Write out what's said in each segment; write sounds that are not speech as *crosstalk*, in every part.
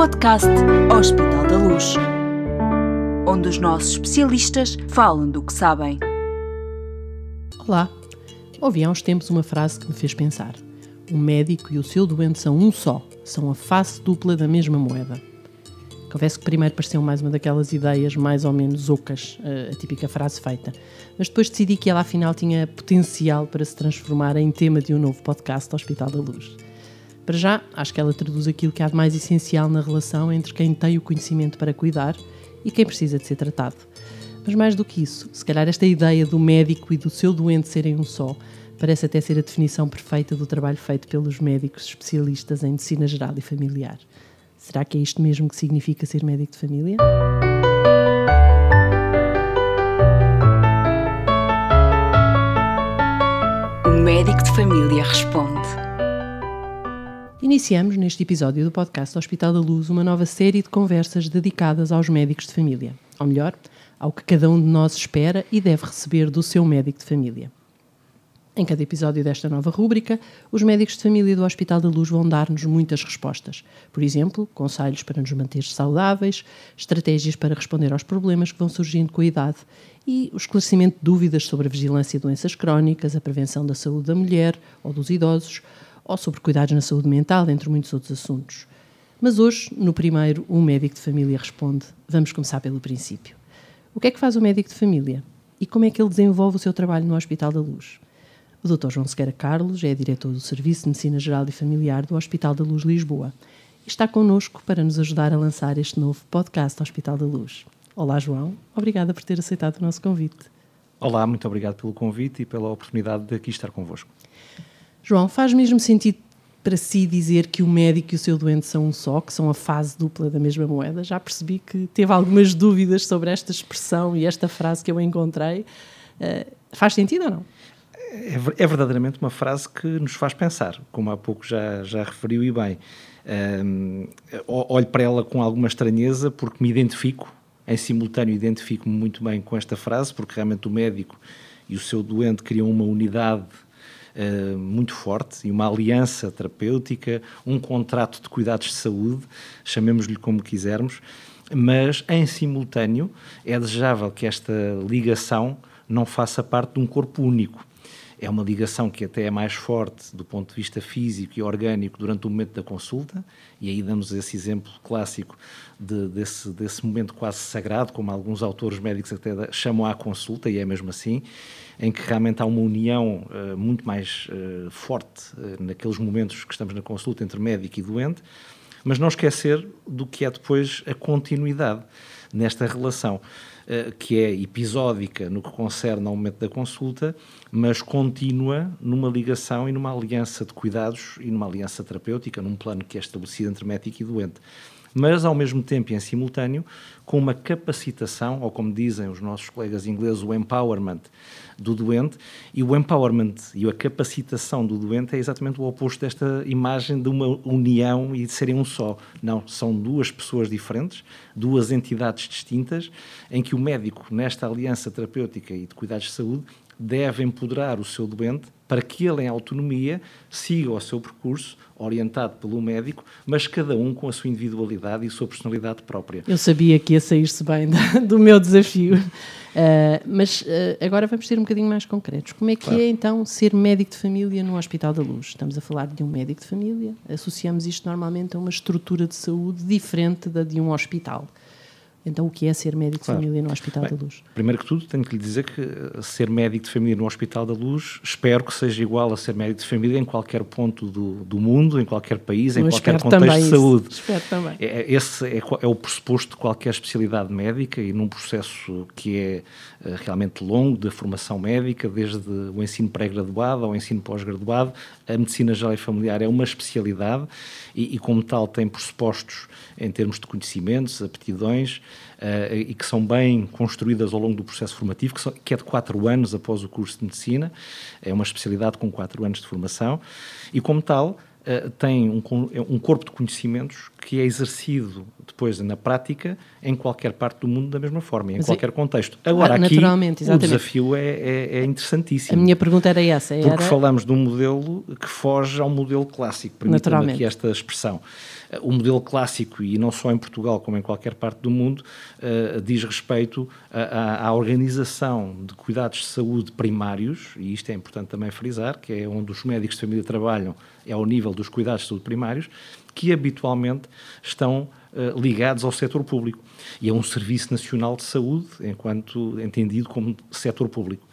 podcast Hospital da Luz, onde os nossos especialistas falam do que sabem. Olá, ouvi há uns tempos uma frase que me fez pensar. O médico e o seu doente são um só, são a face dupla da mesma moeda. Confesso que primeiro pareceu mais uma daquelas ideias mais ou menos ocas, a típica frase feita, mas depois decidi que ela afinal tinha potencial para se transformar em tema de um novo podcast Hospital da Luz. Para já, acho que ela traduz aquilo que há de mais essencial na relação entre quem tem o conhecimento para cuidar e quem precisa de ser tratado. Mas mais do que isso, se calhar esta ideia do médico e do seu doente serem um só parece até ser a definição perfeita do trabalho feito pelos médicos especialistas em medicina geral e familiar. Será que é isto mesmo que significa ser médico de família? O médico de família responde. Iniciamos neste episódio do podcast Hospital da Luz uma nova série de conversas dedicadas aos médicos de família, ou melhor, ao que cada um de nós espera e deve receber do seu médico de família. Em cada episódio desta nova rúbrica, os médicos de família do Hospital da Luz vão dar-nos muitas respostas. Por exemplo, conselhos para nos manter saudáveis, estratégias para responder aos problemas que vão surgindo com a idade e o esclarecimento de dúvidas sobre a vigilância de doenças crónicas, a prevenção da saúde da mulher ou dos idosos, ou sobre cuidados na saúde mental, entre muitos outros assuntos. Mas hoje, no primeiro, um médico de família responde. Vamos começar pelo princípio. O que é que faz o médico de família? E como é que ele desenvolve o seu trabalho no Hospital da Luz? O Dr. João Sequeira Carlos é diretor do Serviço de Medicina Geral e Familiar do Hospital da Luz Lisboa e está connosco para nos ajudar a lançar este novo podcast Hospital da Luz. Olá, João. Obrigada por ter aceitado o nosso convite. Olá, muito obrigado pelo convite e pela oportunidade de aqui estar convosco. João, faz mesmo sentido para si dizer que o médico e o seu doente são um só, que são a fase dupla da mesma moeda? Já percebi que teve algumas dúvidas sobre esta expressão e esta frase que eu encontrei. Uh, faz sentido ou não? É, é, verdadeiramente uma frase que nos faz pensar, como há pouco já, já referiu e bem. Um, olho para ela com alguma estranheza porque me identifico, em simultâneo identifico-me muito bem com esta frase, porque realmente o médico e o seu doente criam uma unidade uh, muito forte e uma aliança terapêutica, um contrato de cuidados de saúde, chamemos-lhe como quisermos, mas em simultâneo é desejável que esta ligação não faça parte de um corpo único é uma ligação que até é mais forte do ponto de vista físico e orgânico durante o momento da consulta, e aí damos esse exemplo clássico de, desse, desse momento quase sagrado, como alguns autores médicos até chamam à consulta, e é mesmo assim, em que realmente há uma união uh, muito mais uh, forte uh, naqueles momentos que estamos na consulta entre médico e doente, mas não esquecer do que é depois a continuidade nesta relação. Eh, que é episódica no que concerne ao momento da consulta, mas contínua numa ligação e numa aliança de cuidados e numa aliança terapêutica, num plano que é estabelecido entre médico e doente mas ao mesmo tempo e em simultâneo com uma capacitação, ou como dizem os nossos colegas ingleses, o empowerment do doente, e o empowerment e a capacitação do doente é exatamente o oposto desta imagem de uma união e de serem um só. Não, são duas pessoas diferentes, duas entidades distintas, em que o médico, nesta aliança terapêutica e de cuidados de saúde, deve empoderar o seu doente para que ele, em autonomia, siga o seu percurso, orientado pelo médico, mas cada um com a sua individualidade e a sua personalidade própria. Eu sabia que ia sair-se bem do meu desafio. Uh, *laughs* mas uh, agora vamos ser um bocadinho mais concretos. Como é que claro. é então ser médico de família no Hospital da Luz? Estamos a falar de um médico de família, associamos isto normalmente a uma estrutura de saúde diferente da de um hospital. Então, o que é ser médico claro. de família no Hospital Bem, da Luz? Primeiro que tudo, tenho que lhe dizer que eh, ser médico de família no Hospital da Luz, espero que seja igual a ser médico de família em qualquer ponto do, do mundo, em qualquer país, em qualquer contexto de saúde. Isso. Espero também. É, é, esse é, é, o pressuposto de qualquer especialidade médica e num processo que é uh, realmente longo da formação médica, desde o ensino pré-graduado ao ensino pós-graduado, a medicina geral e familiar é uma especialidade e, e como tal, tem pressupostos em termos de conhecimentos, aptidões, uh, e que são bem construídas ao longo do processo formativo, que, são, que, é de quatro anos após o curso de medicina, é uma especialidade com quatro anos de formação, e como tal, uh, tem um, um corpo de conhecimentos que é exercido depois, na prática, em qualquer parte do mundo da mesma forma, em Mas é- qualquer contexto. Agora, Ah, aqui, naturalmente, o exatamente. desafio é, é, é A interessantíssimo. minha pergunta era essa. Era... Porque falamos de um modelo que foge ao modelo clássico, permita-me aqui esta expressão. Eh, O modelo clássico, e não só em Portugal, como em qualquer parte do mundo, eh, diz respeito a- a- à organização de cuidados de saúde primários, e isto é importante também frisar, que é onde os médicos de família trabalham, é ao nível dos cuidados de saúde primários, que habitualmente estão eh, ligados ao setor público. E é um Serviço Nacional de Saúde, enquanto entendido como setor público.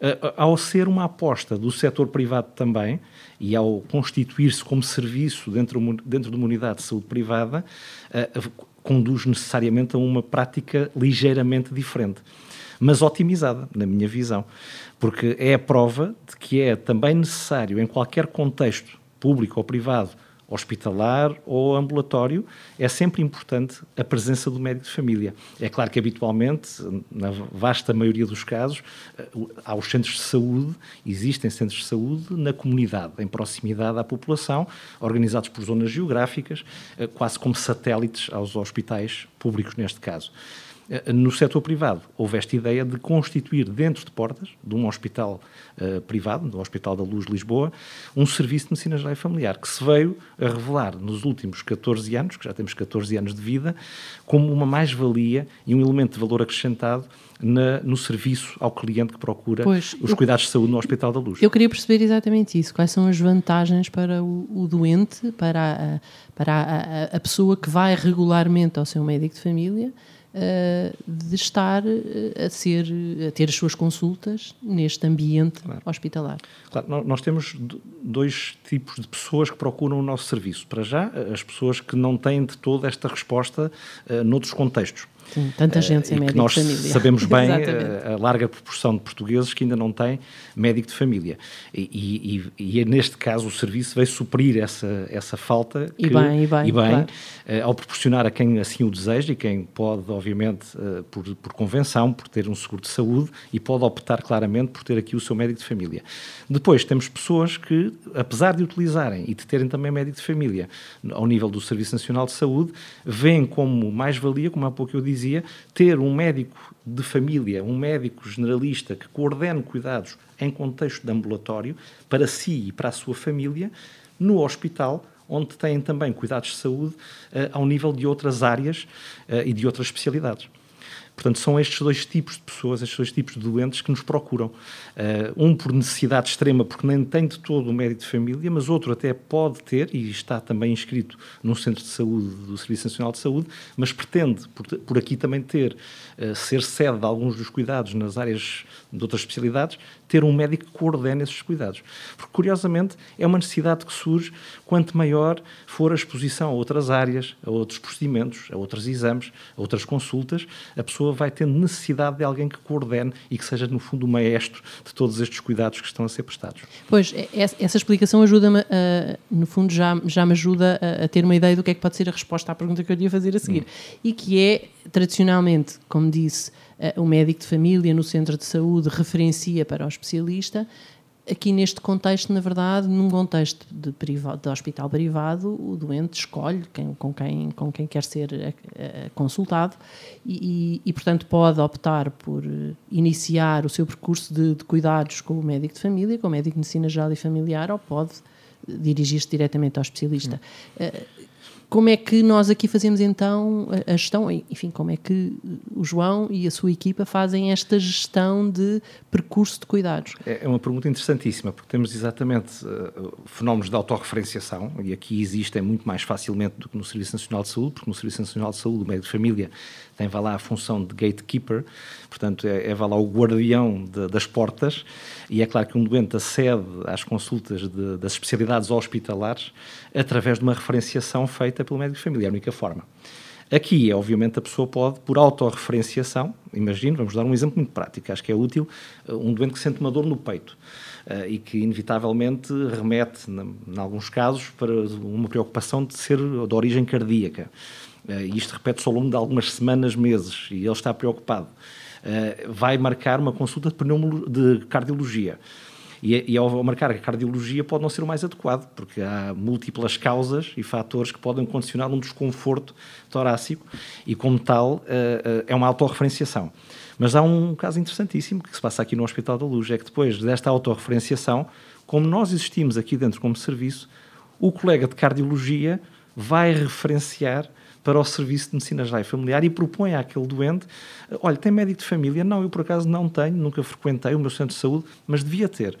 Uh, ao ser uma aposta do setor privado também, e ao constituir-se como serviço dentro, dentro de uma unidade de saúde privada, uh, conduz necessariamente a uma prática ligeiramente diferente, mas otimizada, na minha visão, porque é a prova de que é também necessário, em qualquer contexto, público ou privado, hospitalar ou ambulatório, é sempre importante a presença do médico de família. É claro que habitualmente, na vasta maioria dos casos, eh, há os centros de saúde, existem centros de saúde na comunidade, em proximidade à população, organizados por zonas geográficas, eh, quase como satélites aos hospitais públicos neste caso. Eh, No setor privado, houve esta ideia de constituir dentro de portas de um hospital eh, privado, do Hospital da Luz de Lisboa, um serviço de medicina geral e familiar, que se veio a revelar nos últimos 14 anos, que já temos 14 anos de vida, como uma mais-valia e um elemento de valor acrescentado na- no serviço ao cliente que procura Pois, os cuidados de saúde no Hospital da Luz. Eu queria perceber exatamente isso. Quais são as vantagens para o, o doente, para, a, para a, a- a pessoa que vai regularmente ao seu médico de família, eh, de estar eh, a, ser, a ter as suas consultas neste ambiente hospitalar. Claro, nó- nós temos dois tipos de pessoas que procuram o nosso serviço. Para já, as pessoas que não têm de toda esta resposta uh, noutros contextos. Sim, tanta gente sem Eh, e que médico nós de família. sabemos *laughs* bem eh, a larga proporção de portugueses que ainda não têm médico de família. E, e- e é neste caso o serviço veio suprir essa, essa falta E bem, e bem, claro. eh, ao proporcionar a quem assim o deseja e quem pode, obviamente, por, por convenção, por ter um seguro de saúde e pode optar claramente por ter aqui o seu médico de família. Depois temos pessoas que, apesar de utilizarem e de terem também médico de família ao nível do Serviço Nacional de Saúde, veem como mais-valia, como há pouco eu dizia, ter um médico de família, um médico generalista que coordene cuidados em contexto de ambulatório para si e para a sua família no hospital onde têm também cuidados de saúde eh, ao nível de outras áreas eh, e de outras especialidades. Portanto, são estes dois tipos de pessoas, estes dois tipos de doentes que nos procuram. Eh, um por necessidade extrema, porque nem tem de todo um médico de família, mas outro até pode ter, e está também inscrito num centro de saúde do Serviço Nacional de Saúde, mas pretende, por, por aqui também ter, eh, ser sede de alguns dos cuidados nas áreas de outras especialidades, ter um médico que coordene esses cuidados. Porque, curiosamente, é uma necessidade que surge quanto maior for a exposição a outras áreas, a outros procedimentos, a outros exames, a outras consultas, a pessoa vai tendo necessidade de alguém que coordene e que seja, no fundo, o maestro de todos estes cuidados que estão a ser prestados. Pois, é- essa essa explicação ajuda-me, a- no fundo, já, já me ajuda a, a ter uma ideia do que é que pode ser a resposta à pergunta que eu lhe ia fazer a seguir. E que é, tradicionalmente, como disse, eh, o médico de família no centro de saúde referencia para o especialista. Aqui neste contexto, na verdade, num contexto de, privado, de hospital privado, o doente escolhe quem- com, quem, com quem quer ser eh, eh, consultado e, e- portanto, pode optar por iniciar o seu percurso de, de cuidados com o médico de família, com o médico de medicina geral e familiar, ou pode dirigir-se diretamente ao especialista. Eh, como é que nós aqui fazemos então a- gestão? Enfim, como é que o João e a sua equipa fazem esta gestão de percurso de cuidados? É é uma pergunta interessantíssima, porque temos exatamente eh, fenómenos de autorreferenciação, e aqui existem muito mais facilmente do que no Serviço Nacional de Saúde, porque no Serviço Nacional de Saúde o médico de família tem, vá lá, a função de gatekeeper, portanto, é, é lá, o guardião de- das portas, e é claro que um doente acede às consultas de- das especialidades hospitalares através de uma referenciação feita pelo médico de família, é a única forma. Aqui, obviamente, a pessoa pode, por autorreferenciação, imagino, vamos dar um exemplo muito prático, acho que é útil, um doente que sente uma dor no peito uh, e que, inevitavelmente, remete, em alguns casos, para uma preocupação de ser de origem cardíaca. Uh, E isto repete-se ao longo de algumas semanas, meses, e ele está preocupado. Uh, Vai marcar uma consulta de, de cardiologia. E, e ao marcar a cardiologia pode não ser o mais adequado, porque há múltiplas causas e fatores que podem condicionar um desconforto torácico e, como tal, é uma autorreferenciação. Mas há um caso interessantíssimo que se passa aqui no Hospital da Luz, é que depois desta autorreferenciação, como nós existimos aqui dentro como serviço, o colega de cardiologia vai referenciar para o Serviço de Medicina Geral e Familiar e propõe àquele doente: olha, tem médico de família? Não, eu por acaso não tenho, nunca frequentei o meu centro de saúde, mas devia ter.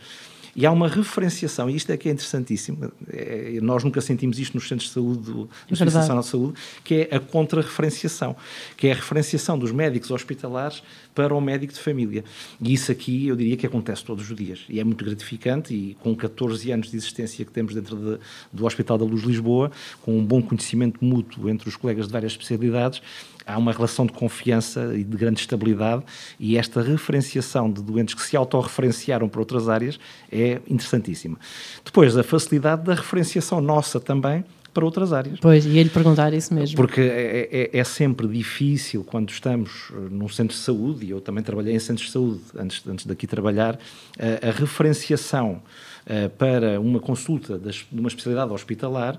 E há uma referenciação, e isto é que é interessantíssimo, é, nós nunca sentimos isto nos centros de saúde, no é Serviço Nacional de Saúde, que é a contra-referenciação, que é a referenciação dos médicos hospitalares para o médico de família. E isso aqui eu diria que acontece todos os dias. E é muito gratificante, e com 14 anos de existência que temos dentro de, do Hospital da Luz Lisboa, com um bom conhecimento mútuo entre os colegas de várias especialidades, há uma relação de confiança e de grande estabilidade e esta referenciação de doentes que se autorreferenciaram para outras áreas é interessantíssima. Depois, a facilidade da referenciação nossa também para outras áreas. Pois, e ele perguntar isso mesmo. Porque é, é, é, sempre difícil quando estamos num centro de saúde, e eu também trabalhei em centros de saúde antes, antes daqui trabalhar, a, a referenciação uh, para uma consulta das, de uma especialidade hospitalar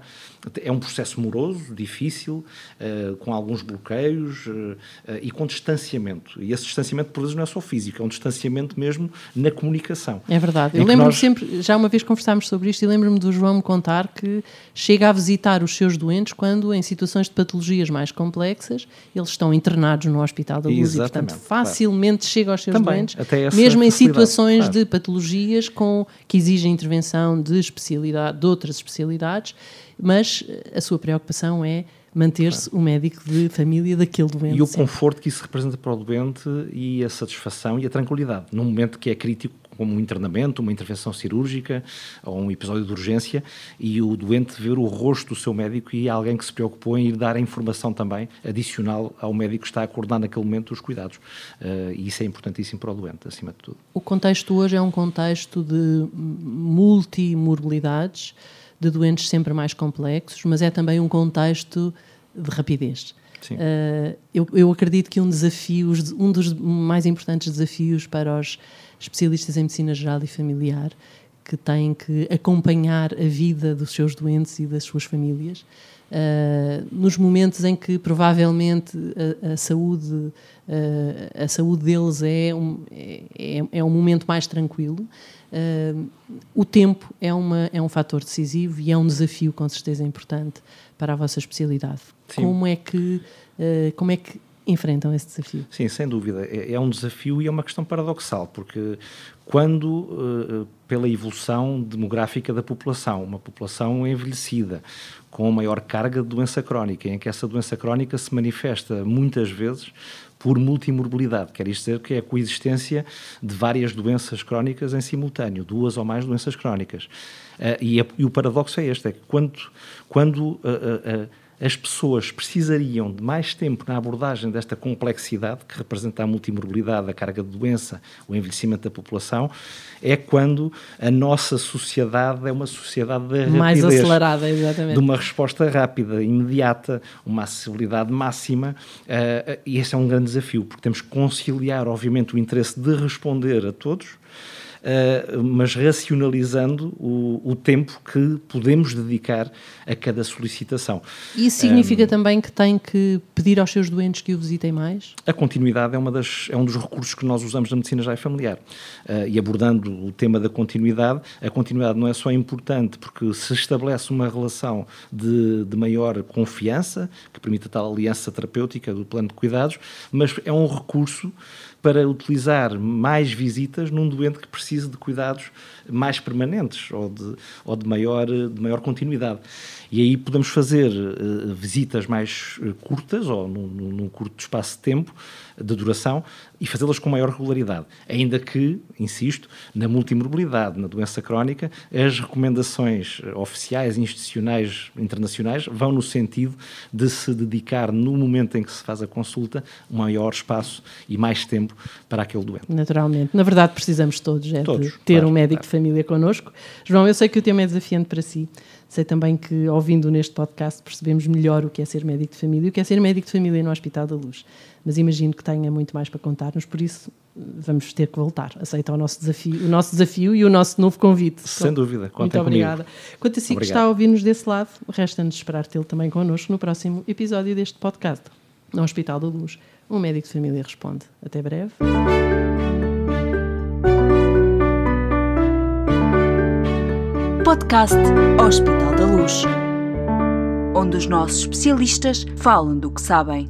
é um processo moroso, difícil, com alguns bloqueios e com distanciamento. E esse distanciamento, por vezes, não é só físico, é um distanciamento mesmo na comunicação. É verdade. Eu lembro-me nós... sempre, já uma vez conversámos sobre isto, e lembro-me do João me contar que chega a visitar os seus doentes quando, em situações de patologias mais complexas, eles estão internados no Hospital da Luz Exatamente, e, portanto, facilmente claro. chega aos seus Também, doentes, mesmo em situações claro. de patologias com, que exigem intervenção de especialidade, de outras especialidades mas a sua preocupação é manter-se claro. o médico de família daquele doente. E o conforto que isso representa para o doente e a satisfação e a tranquilidade, num momento que é crítico, como um internamento, uma intervenção cirúrgica ou um episódio de urgência, e o doente ver o rosto do seu médico e alguém que se preocupou em ir dar a informação também adicional ao médico que está a coordenar naquele momento os cuidados. Uh, e isso é importantíssimo para o doente, acima de tudo. O contexto hoje é um contexto de multimorbilidades, de doentes sempre mais complexos, mas é também um contexto de rapidez. Uh, eu, eu, acredito que um desafio, um dos mais importantes desafios para os especialistas em medicina geral e familiar, que têm que acompanhar a vida dos seus doentes e das suas famílias, uh, nos momentos em que provavelmente a, a saúde, uh, a saúde deles é um, é, é um momento mais tranquilo, o tempo é, uma, é um fator decisivo e é um desafio, com certeza, importante para a vossa especialidade. Como é, que, uh, como é que enfrentam esse desafio? Sim, sem dúvida. É, é um desafio e é uma questão paradoxal, porque quando, uh, pela evolução demográfica da população, uma população envelhecida, com maior carga de doença crónica, em que essa doença crónica se manifesta muitas vezes por multimorbilidade, quer isto dizer que é a coexistência de várias doenças crónicas em simultâneo, duas ou mais doenças crónicas. Uh, e, a, e, o paradoxo é este, é que quando, quando uh, uh, as pessoas precisariam de mais tempo na abordagem desta complexidade que representa a multimorbilidade, a carga de doença, o envelhecimento da população, é quando a nossa sociedade é uma sociedade de mais acelerada, exatamente. De uma resposta rápida, imediata, uma acessibilidade máxima, uh, e esse é um grande desafio, porque temos que conciliar, obviamente, o interesse de responder a todos, uh, mas racionalizando o, o, tempo que podemos dedicar a cada solicitação. Isso significa um, também que tem que pedir aos seus doentes que o visitem mais? A continuidade é, uma das, é um dos recursos que nós usamos na medicina já é familiar. Uh, e abordando o tema da continuidade, a continuidade não é só importante porque se estabelece uma relação de, de maior confiança, que permite a tal aliança terapêutica do plano de cuidados, mas é um recurso para utilizar mais visitas num doente que precise de cuidados mais permanentes ou de, ou de, maior, de maior continuidade. E aí podemos fazer uh, visitas mais uh, curtas ou num, num, curto espaço de tempo de duração e fazê-las com maior regularidade. Ainda que, insisto, na multimorbilidade, na doença crónica, as recomendações oficiais, institucionais, internacionais vão no sentido de se dedicar, no momento em que se faz a consulta, um maior espaço e mais tempo para aquele doente. Naturalmente. Na verdade, precisamos todos, é Todos, de ter claro, um médico claro. de família connosco. João, eu sei que o tema é desafiante para si. Sei também que, ouvindo neste podcast, percebemos melhor o que é ser médico de família e o que é ser médico de família no Hospital da Luz. Mas imagino que tenha muito mais para contar-nos, por isso vamos ter que voltar. Aceita o nosso desafio, o nosso desafio e o nosso novo convite. Sem dúvida, Muito contem comigo. obrigada. Quanto a si que Obrigado. está a ouvir-nos desse lado, resta-nos esperar tê-lo também connosco no próximo episódio deste podcast. No Hospital da Luz, um médico de família responde. Até breve. Podcast Hospital da Luz, onde os nossos especialistas falam do que sabem.